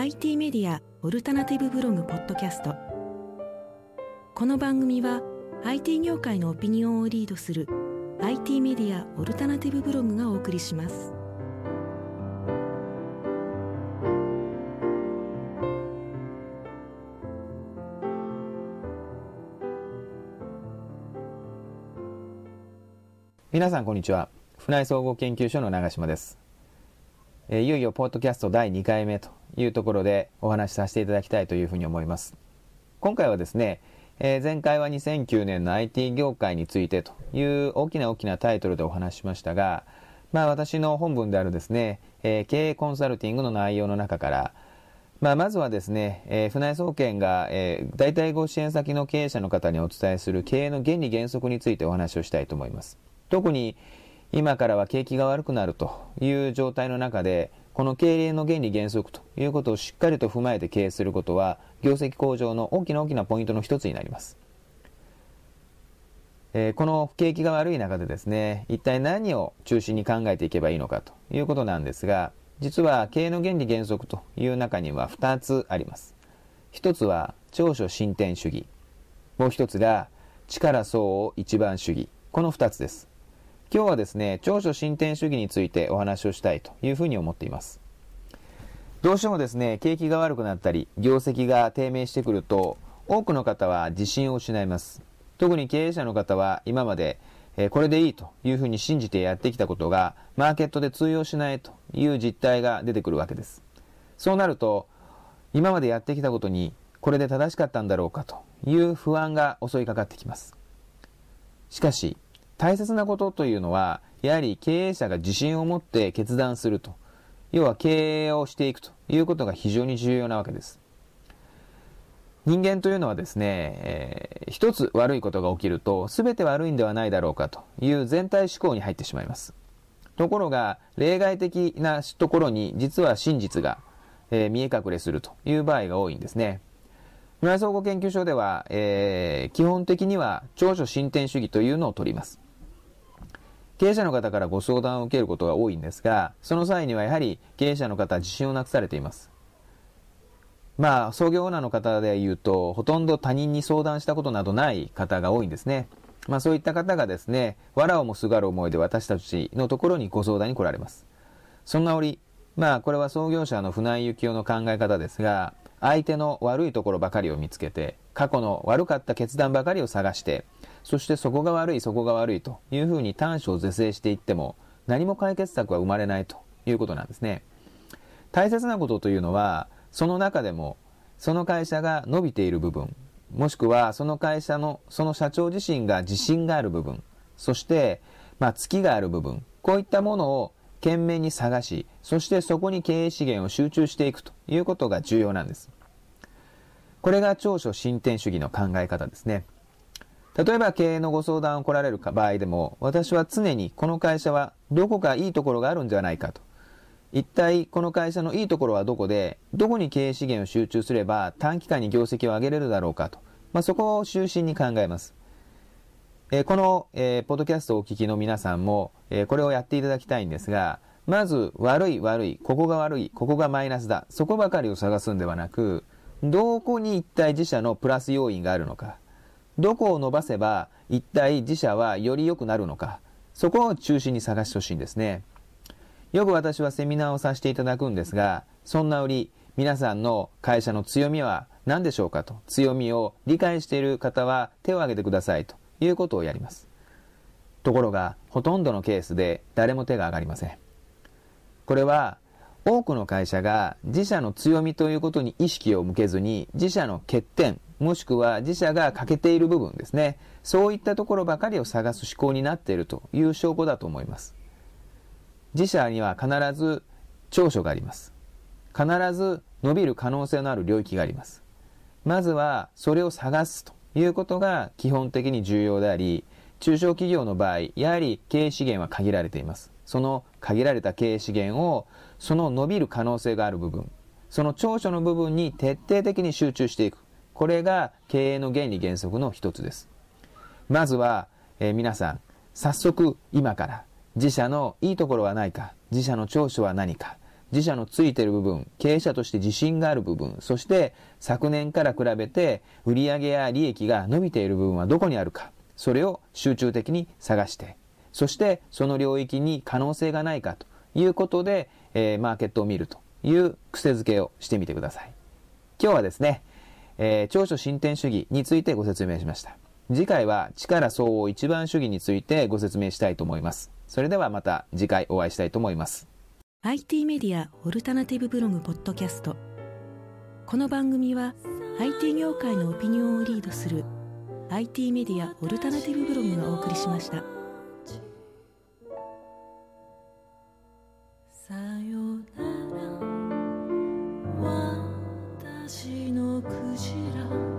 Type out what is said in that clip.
IT メディアオルタナティブブログポッドキャスト。この番組は IT 業界のオピニオンをリードする IT メディアオルタナティブブログがお送りします。皆さんこんにちは。船井総合研究所の長島です。えいよいよポッドキャスト第2回目というところでお話しさせていただきたいというふうに思います。今回はですね、えー、前回は2009年の IT 業界についてという大きな大きなタイトルでお話ししましたが、まあ私の本文であるですね、えー、経営コンサルティングの内容の中から、まあ、まずはですね、えー、船井総研が、えー、大体ご支援先の経営者の方にお伝えする経営の原理原則についてお話をしたいと思います。特に、今からは景気が悪くなるという状態の中で、この経営の原理原則ということをしっかりと踏まえて経営することは、業績向上の大きな大きなポイントの一つになります。えー、この景気が悪い中でですね、一体何を中心に考えていけばいいのかということなんですが、実は経営の原理原則という中には2つあります。一つは長所進展主義。もう一つが力相応一番主義。この2つです。今日はですね、長所進展主義についてお話をしたいというふうに思っています。どうしてもですね、景気が悪くなったり、業績が低迷してくると、多くの方は自信を失います。特に経営者の方は今まで、えこれでいいというふうに信じてやってきたことが、マーケットで通用しないという実態が出てくるわけです。そうなると、今までやってきたことに、これで正しかったんだろうかという不安が襲いかかってきます。しかし、大切なことというのは、やはり経営者が自信を持って決断すると。要は経営をしていくということが非常に重要なわけです。人間というのはですね、えー、一つ悪いことが起きると、全て悪いんではないだろうかという全体思考に入ってしまいます。ところが、例外的なところに実は真実が、えー、見え隠れするという場合が多いんですね。村井総合研究所では、えー、基本的には長所進展主義というのを取ります。経営者の方からご相談を受けることが多いんですが、その際にはやはり経営者の方は自信をなくされています。まあ、創業オーナーの方で言うと、ほとんど他人に相談したことなどない方が多いんですね。まあそういった方がですね、藁をもすがる思いで私たちのところにご相談に来られます。そんな折、まあこれは創業者の船井幸雄の考え方ですが、相手の悪いところばかりを見つけて、過去の悪かった決断ばかりを探して、そしてそこが悪い、そこが悪いというふうに短所を是正していっても、何も解決策は生まれないということなんですね。大切なことというのは、その中でも、その会社が伸びている部分、もしくはその会社の、その社長自身が自信がある部分、そして、まあ、月がある部分、こういったものを懸命に探し、そしてそこに経営資源を集中していくということが重要なんです。これが長所進展主義の考え方ですね。例えば経営のご相談を来られる場合でも、私は常にこの会社はどこかいいところがあるんじゃないかと。一体この会社のいいところはどこで、どこに経営資源を集中すれば短期間に業績を上げれるだろうかと。まあ、そこを中心に考えます。えー、この、えー、ポッドキャストをお聞きの皆さんも、えー、これをやっていただきたいんですが、まず悪い悪い、ここが悪い、ここがマイナスだ、そこばかりを探すんではなく、どこに一体自社のプラス要因があるのか、どこを伸ばせば一体自社はより良くなるのか、そこを中心に探してほしいんですね。よく私はセミナーをさせていただくんですが、そんな折、皆さんの会社の強みは何でしょうかと、強みを理解している方は手を挙げてくださいということをやります。ところが、ほとんどのケースで誰も手が上がりません。これは、多くの会社が自社の強みということに意識を向けずに、自社の欠点、もしくは自社が欠けている部分ですね。そういったところばかりを探す思考になっているという証拠だと思います。自社には必ず長所があります。必ず伸びる可能性のある領域があります。まずはそれを探すということが基本的に重要であり、中小企業の場合、やはり経営資源は限られています。その限られた経営資源を、その伸びる可能性がある部分、その長所の部分に徹底的に集中していく。これが経営の原理原則の一つです。まずは、えー、皆さん、早速今から自社のいいところはないか、自社の長所は何か、自社のついてる部分、経営者として自信がある部分、そして昨年から比べて売上や利益が伸びている部分はどこにあるか、それを集中的に探して、そしてその領域に可能性がないかということで、えー、マーケットを見るという癖づけをしてみてください。今日はですね、えー、長所進展主義についてご説明しました。次回は力相応一番主義についてご説明したいと思います。それではまた次回お会いしたいと思います。IT メディアオルタナティブブログポッドキャストこの番組は IT 業界のオピニオンをリードする IT メディアオルタナティブブログがお送りしました。さよなら。私のクジラ。